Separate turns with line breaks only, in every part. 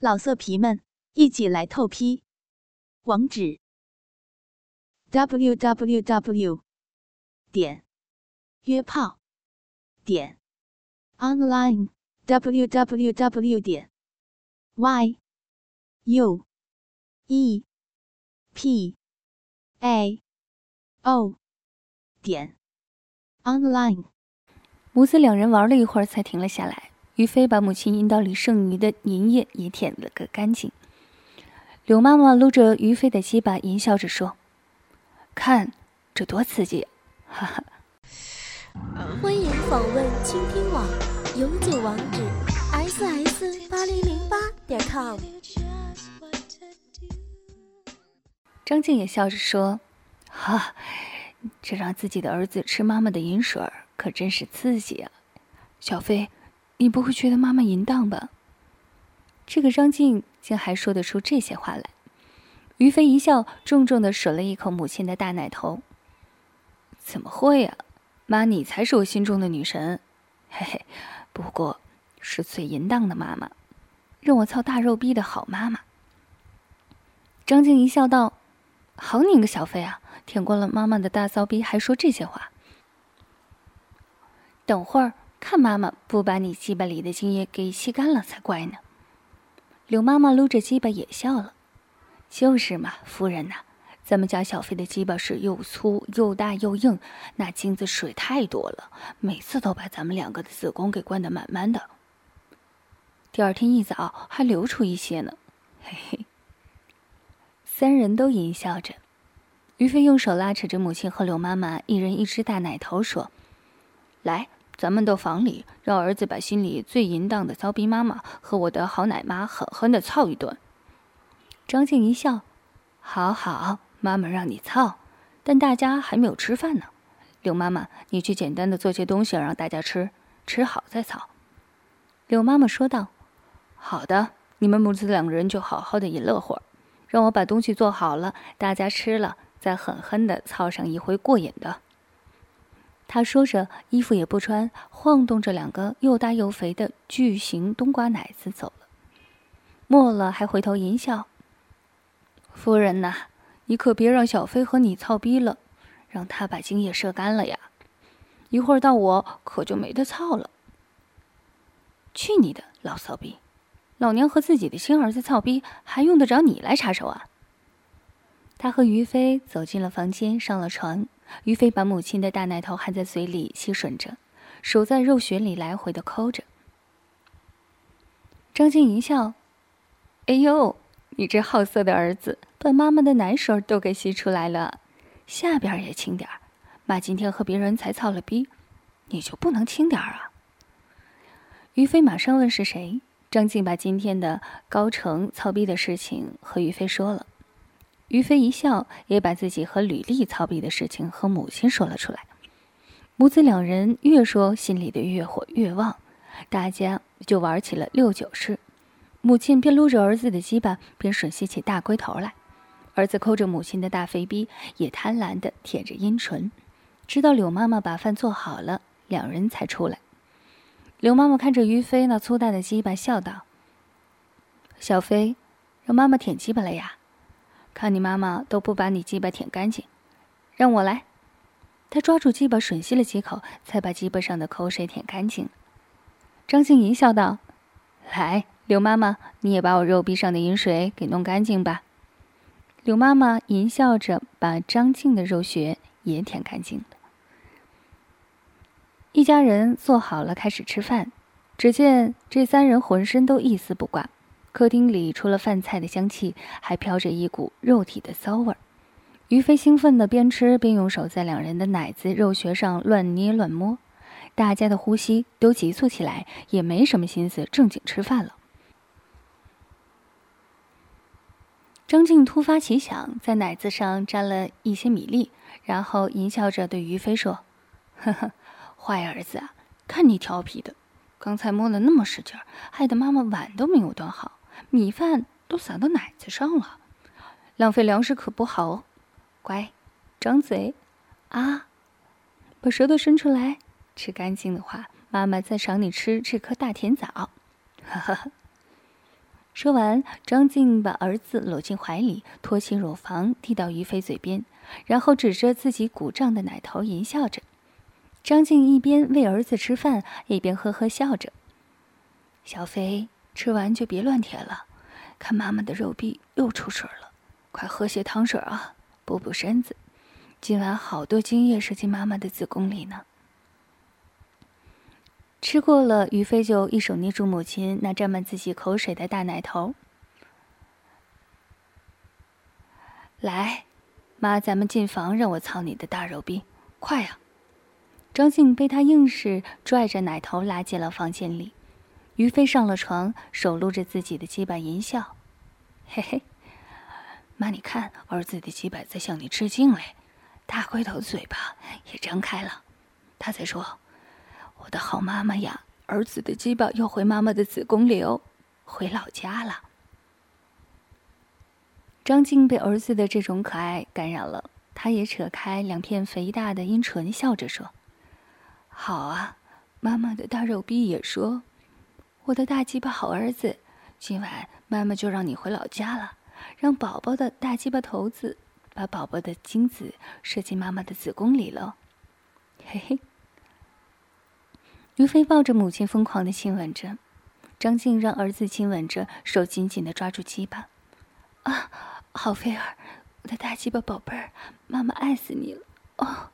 老色皮们，一起来透批！网址：w w w 点约炮点 online w w w 点 y u e p a o 点 online。
母子两人玩了一会儿，才停了下来。于飞把母亲阴道里剩余的粘液也舔了个干净。柳妈妈撸着于飞的鸡巴，淫笑着说：“看，这多刺激！”哈哈。
欢迎访问倾听网，永久网址：s s 八零零八点 com。
张静也笑着说：“哈，这让自己的儿子吃妈妈的饮水，可真是刺激啊！”小飞。你不会觉得妈妈淫荡吧？这个张静竟还说得出这些话来。于飞一笑，重重的吮了一口母亲的大奶头。怎么会呀，妈，你才是我心中的女神，嘿嘿，不过是最淫荡的妈妈，让我操大肉逼的好妈妈。张静一笑道：“好你个小飞啊，舔过了妈妈的大骚逼，还说这些话。等会儿。”看妈妈不把你鸡巴里的精液给吸干了才怪呢。柳妈妈撸着鸡巴也笑了，就是嘛，夫人呐，咱们家小飞的鸡巴是又粗又大又硬，那精子水太多了，每次都把咱们两个的子宫给灌得满满的。第二天一早还流出一些呢，嘿嘿。三人都淫笑着，于飞用手拉扯着母亲和柳妈妈，一人一只大奶头，说：“来。”咱们到房里，让儿子把心里最淫荡的骚逼妈妈和我的好奶妈狠狠的操一顿。张静一笑：“好好，妈妈让你操，但大家还没有吃饭呢。柳妈妈，你去简单的做些东西让大家吃，吃好再操。”柳妈妈说道：“好的，你们母子两个人就好好的饮乐会儿，让我把东西做好了，大家吃了再狠狠的操上一回过瘾的。”他说着，衣服也不穿，晃动着两个又大又肥的巨型冬瓜奶子走了。末了，还回头淫笑：“夫人呐，你可别让小飞和你操逼了，让他把精液射干了呀！一会儿到我可就没得操了。”去你的，老骚逼！老娘和自己的亲儿子操逼，还用得着你来插手啊？他和于飞走进了房间，上了床。于飞把母亲的大奶头含在嘴里吸吮着，手在肉穴里来回的抠着。张静一笑：“哎呦，你这好色的儿子，把妈妈的奶水都给吸出来了，下边也轻点儿。妈今天和别人才操了逼，你就不能轻点儿啊？”于飞马上问是谁。张静把今天的高成操逼的事情和于飞说了。于飞一笑，也把自己和吕丽操逼的事情和母亲说了出来。母子两人越说，心里的越火越旺，大家就玩起了六九式。母亲边撸着儿子的鸡巴，边吮吸起大龟头来；儿子抠着母亲的大肥逼，也贪婪地舔着阴唇。直到柳妈妈把饭做好了，两人才出来。柳妈妈看着于飞那粗大的鸡巴，笑道：“小飞，让妈妈舔鸡巴了呀？”看你妈妈都不把你鸡巴舔干净，让我来。他抓住鸡巴吮吸了几口，才把鸡巴上的口水舔干净。张静怡笑道：“来，刘妈妈，你也把我肉壁上的饮水给弄干净吧。”刘妈妈淫笑着把张静的肉穴也舔干净了。一家人坐好了，开始吃饭。只见这三人浑身都一丝不挂。客厅里除了饭菜的香气，还飘着一股肉体的骚味儿。于飞兴奋地边吃边用手在两人的奶子、肉穴上乱捏乱摸，大家的呼吸都急促起来，也没什么心思正经吃饭了。张静突发奇想，在奶子上沾了一些米粒，然后淫笑着对于飞说：“呵呵，坏儿子啊，看你调皮的，刚才摸的那么使劲儿，害得妈妈碗都没有端好。”米饭都洒到奶子上了，浪费粮食可不好。乖，张嘴，啊，把舌头伸出来，吃干净的话，妈妈再赏你吃这颗大甜枣。哈哈哈。说完，张静把儿子搂进怀里，托起乳房递到于飞嘴边，然后指着自己鼓胀的奶头淫笑着。张静一边喂儿子吃饭，一边呵呵笑着：“小飞，吃完就别乱舔了，看妈妈的肉壁又出水了，快喝些汤水啊，补补身子。今晚好多精液射进妈妈的子宫里呢。”吃过了，于飞就一手捏住母亲那沾满自己口水的大奶头。来，妈，咱们进房，让我操你的大肉逼，快呀！张静被他硬是拽着奶头拉进了房间里。于飞上了床，手撸着自己的鸡巴淫笑：“嘿嘿，妈，你看，儿子的鸡巴在向你致敬嘞，大龟头嘴巴也张开了，他在说。”我的好妈妈呀，儿子的鸡巴又回妈妈的子宫里哦，回老家了。张静被儿子的这种可爱感染了，她也扯开两片肥大的阴唇，笑着说：“好啊，妈妈的大肉逼也说，我的大鸡巴好儿子，今晚妈妈就让你回老家了，让宝宝的大鸡巴头子把宝宝的精子射进妈妈的子宫里了。”嘿嘿。于飞抱着母亲疯狂的亲吻着，张静让儿子亲吻着，手紧紧的抓住鸡巴。啊，好菲儿，我的大鸡巴宝贝儿，妈妈爱死你了！哦，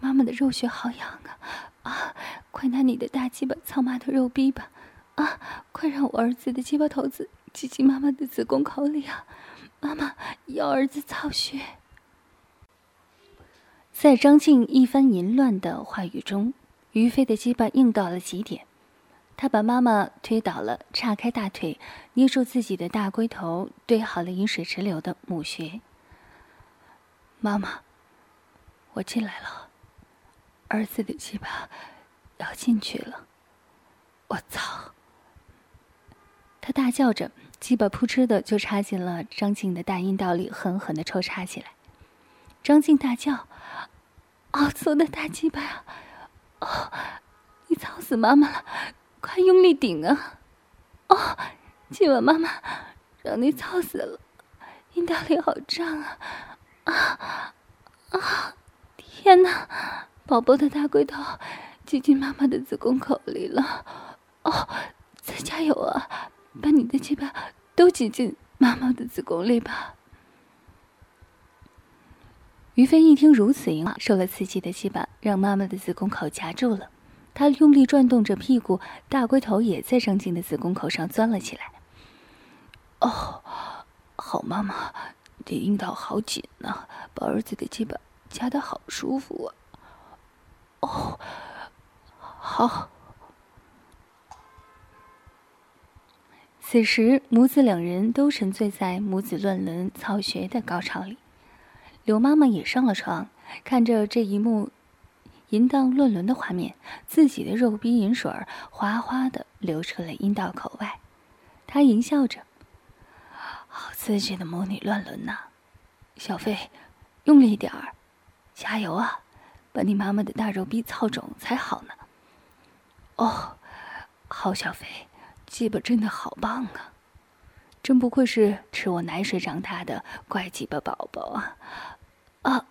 妈妈的肉穴好痒啊！啊，快拿你的大鸡巴操妈的肉逼吧！啊，快让我儿子的鸡巴头子挤进妈妈的子宫口里啊！妈妈要儿子操穴。在张静一番淫乱的话语中。于飞的鸡巴硬到了极点，他把妈妈推倒了，岔开大腿，捏住自己的大龟头，对好了饮水直流的母穴。妈妈，我进来了，儿子的鸡巴要进去了，我操！他大叫着，鸡巴扑哧的就插进了张静的大阴道里，狠狠的抽插起来。张静大叫：“好粗的大鸡巴呀！”哦，你操死妈妈了！快用力顶啊！哦，今晚妈妈让你操死了，阴道里好胀啊！啊啊！天哪，宝宝的大龟头挤进妈妈的子宫口里了！哦，再加油啊！把你的鸡巴都挤进妈妈的子宫里吧！于飞一听如此话，受了刺激的鸡巴让妈妈的子宫口夹住了，他用力转动着屁股，大龟头也在张静的子宫口上钻了起来。哦，好妈妈，你阴道好紧呐，把儿子的鸡巴夹得好舒服啊。哦，好。此时，母子两人都沉醉在母子乱伦、操穴的高潮里。刘妈妈也上了床，看着这一幕淫荡乱伦的画面，自己的肉逼淫水哗哗的流出了阴道口外。她淫笑着：“好刺激的母女乱伦呐！小飞，用力点儿，加油啊！把你妈妈的大肉逼操肿才好呢。”哦，好小飞，鸡巴真的好棒啊！真不愧是吃我奶水长大的怪鸡巴宝宝啊！啊！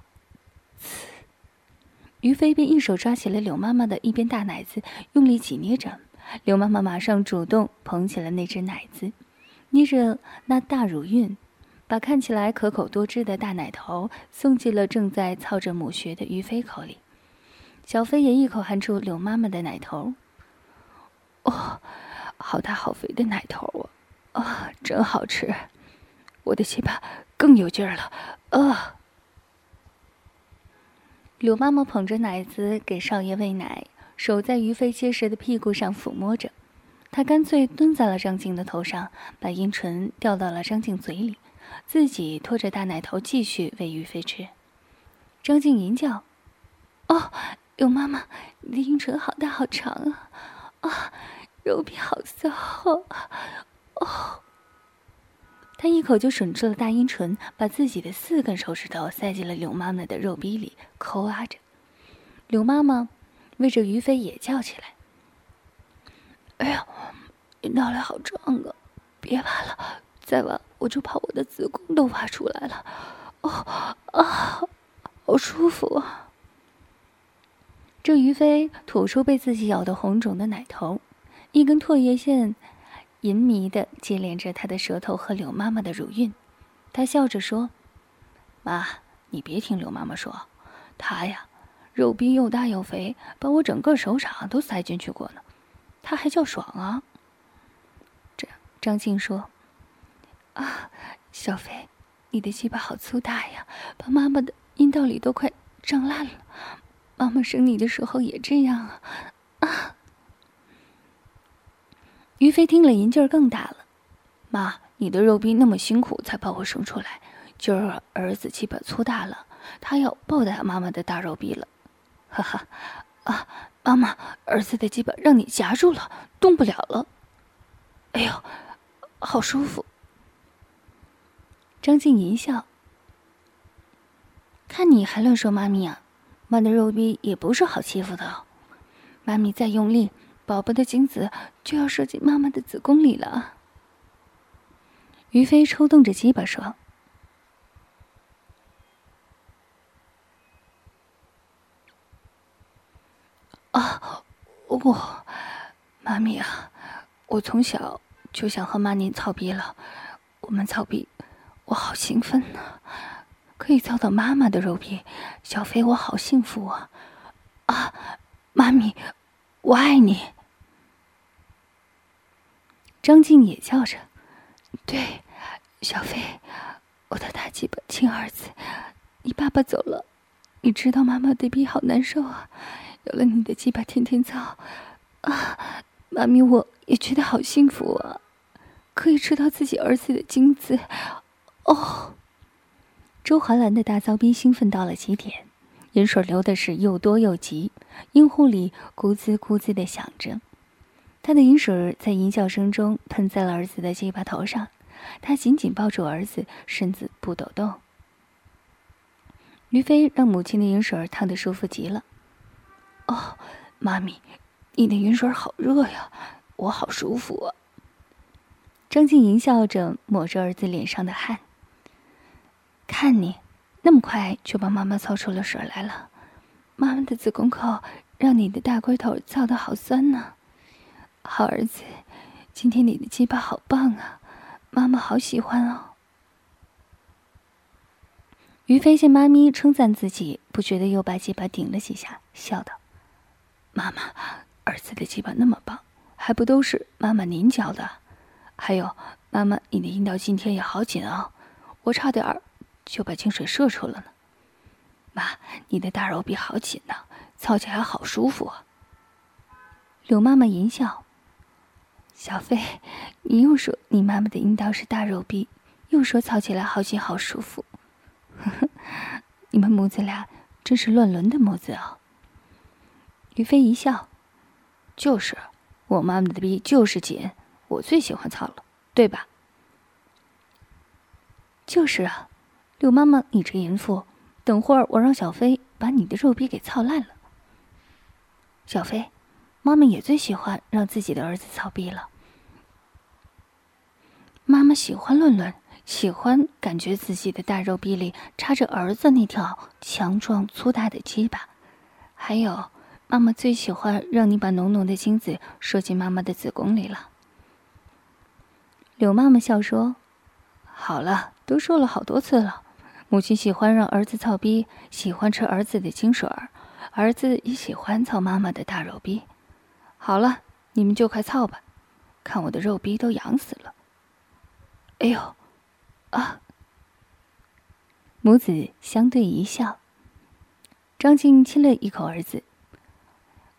于飞便一手抓起了柳妈妈的一边大奶子，用力挤捏着。柳妈妈马上主动捧起了那只奶子，捏着那大乳晕，把看起来可口多汁的大奶头送进了正在操着母穴的于飞口里。小飞也一口含住柳妈妈的奶头。好大好肥的奶头啊！啊，真好吃！我的鸡巴更有劲儿了！啊！柳妈妈捧着奶子给少爷喂奶，手在于飞结实的屁股上抚摸着。她干脆蹲在了张静的头上，把阴唇掉到了张静嘴里，自己拖着大奶头继续喂于飞吃。张静吟叫：“哦，柳妈妈，你的阴唇好大好长啊！啊，肉皮好骚哦！”他一口就吮住了大阴唇，把自己的四根手指头塞进了柳妈妈的肉逼里，抠挖着。柳妈妈为着于飞也叫起来：“哎呀，阴道里好胀啊！别挖了，再挖我就把我的子宫都挖出来了。哦啊，好舒服啊！这于飞吐出被自己咬得红肿的奶头，一根唾液线淫迷的接连着他的舌头和柳妈妈的乳晕。他笑着说：“妈，你别听柳妈妈说，她呀，肉逼又大又肥，把我整个手掌都塞进去过呢，她还叫爽啊。”这张静说：“啊，小飞，你的鸡巴好粗大呀，把妈妈的阴道里都快胀烂了。妈妈生你的时候也这样啊。”啊！于飞听了，银劲儿更大了。妈，你的肉逼那么辛苦才把我生出来，今儿儿子鸡巴粗大了，他要抱打妈妈的大肉逼了。哈哈，啊，妈妈，儿子的鸡巴让你夹住了，动不了了。哎呦，好舒服。张静一笑，看你还乱说妈咪啊，妈的肉逼也不是好欺负的。妈咪再用力，宝宝的精子就要射进妈妈的子宫里了。于飞抽动着鸡巴说：“啊，我，妈咪啊，我从小就想和妈您操逼了，我们操逼。”我好兴奋呐，可以操到妈妈的肉皮，小飞我好幸福啊！啊，妈咪，我爱你。张静也叫着：“对，小飞，我的大鸡巴亲儿子，你爸爸走了，你知道妈妈的逼好难受啊，有了你的鸡巴天天操，啊，妈咪我也觉得好幸福啊，可以吃到自己儿子的精子。”哦，周寒兰的大骚逼兴奋到了极点，饮水流的是又多又急，阴户里咕滋咕滋的响着。他的饮水在淫笑声中喷在了儿子的鸡巴头上，他紧紧抱住儿子，身子不抖动。于飞让母亲的饮水烫得舒服极了。哦，妈咪，你的饮水好热呀，我好舒服啊。张静淫笑着抹着儿子脸上的汗。看你，那么快就把妈妈操出了水来了。妈妈的子宫口让你的大龟头操的好酸呢。好儿子，今天你的鸡巴好棒啊，妈妈好喜欢哦。于飞见妈咪称赞自己，不觉得又把鸡巴顶了几下，笑道：“妈妈，儿子的鸡巴那么棒，还不都是妈妈您教的？还有，妈妈你的阴道今天也好紧啊，我差点儿。”就把清水射出了呢，妈，你的大肉臂好紧呐，操起来好舒服啊。柳妈妈淫笑，小飞，你又说你妈妈的阴道是大肉逼，又说操起来好紧好舒服，呵呵，你们母子俩真是乱伦的母子啊。于飞一笑，就是，我妈妈的逼就是紧，我最喜欢操了，对吧？就是啊。柳妈妈，你这淫妇，等会儿我让小飞把你的肉逼给操烂了。小飞，妈妈也最喜欢让自己的儿子操逼了。妈妈喜欢论论，喜欢感觉自己的大肉逼里插着儿子那条强壮粗大的鸡巴，还有，妈妈最喜欢让你把浓浓的精子射进妈妈的子宫里了。柳妈妈笑说：“好了，都说了好多次了。”母亲喜欢让儿子操逼，喜欢吃儿子的精水儿，儿子也喜欢操妈妈的大肉逼。好了，你们就快操吧，看我的肉逼都痒死了。哎呦，啊！母子相对一笑。张静亲了一口儿子。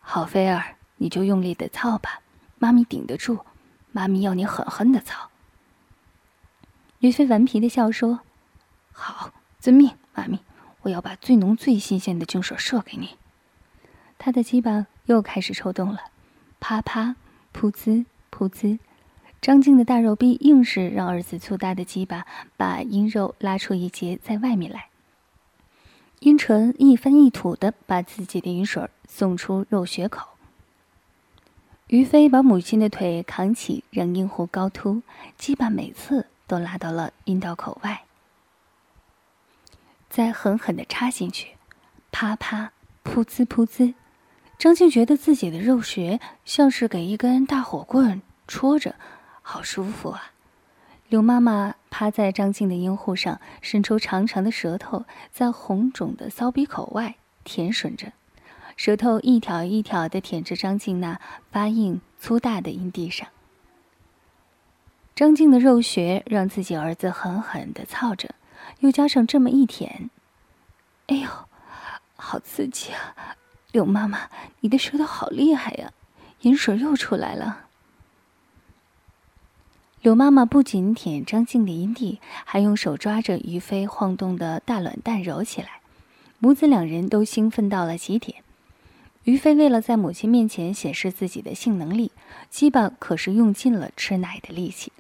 好菲儿，你就用力的操吧，妈咪顶得住，妈咪要你狠狠的操。于飞顽皮的笑说：“好。”遵命，妈咪，我要把最浓最新鲜的精水射给你。他的鸡巴又开始抽动了，啪啪，噗滋，噗滋。张静的大肉逼硬是让儿子粗大的鸡巴把阴肉拉出一截在外面来。阴唇一翻一吐的把自己的饮水送出肉穴口。于飞把母亲的腿扛起，让阴户高凸，鸡巴每次都拉到了阴道口外，再狠狠地插进去，啪啪，噗呲噗呲。张静觉得自己的肉穴像是给一根大火棍戳着，好舒服啊！刘妈妈趴在张静的阴户上，伸出长长的舌头，在红肿的骚鼻口外舔吮着。舌头一条一条的舔着张静那发硬粗大的阴蒂上。张静的肉穴让自己儿子狠狠的操着，又加上这么一舔，哎呦，好刺激啊！柳妈妈，你的舌头好厉害呀，饮水又出来了。柳妈妈不仅舔张静的阴蒂，还用手抓着于飞晃动的大卵蛋揉起来，母子两人都兴奋到了极点。于飞为了在母亲面前显示自己的性能力，鸡巴可是用尽了吃奶的力气。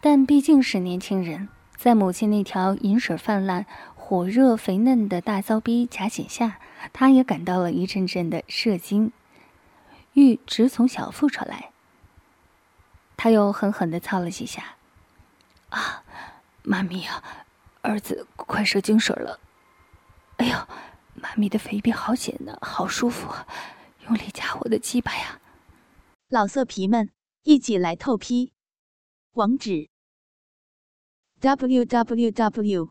但毕竟是年轻人，在母亲那条饮水泛滥、火热肥嫩的大骚逼夹紧下，他也感到了一阵阵的射精欲直从小腹传来。他又狠狠地操了几下，啊，妈咪呀，儿子快射精水了！哎呦！妈咪的肥逼好紧呢，好舒服，用力夹我的鸡巴呀！
老色皮们，一起来透批！网址：w w w